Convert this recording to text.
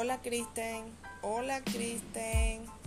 Hola Kristen. Hola Kristen.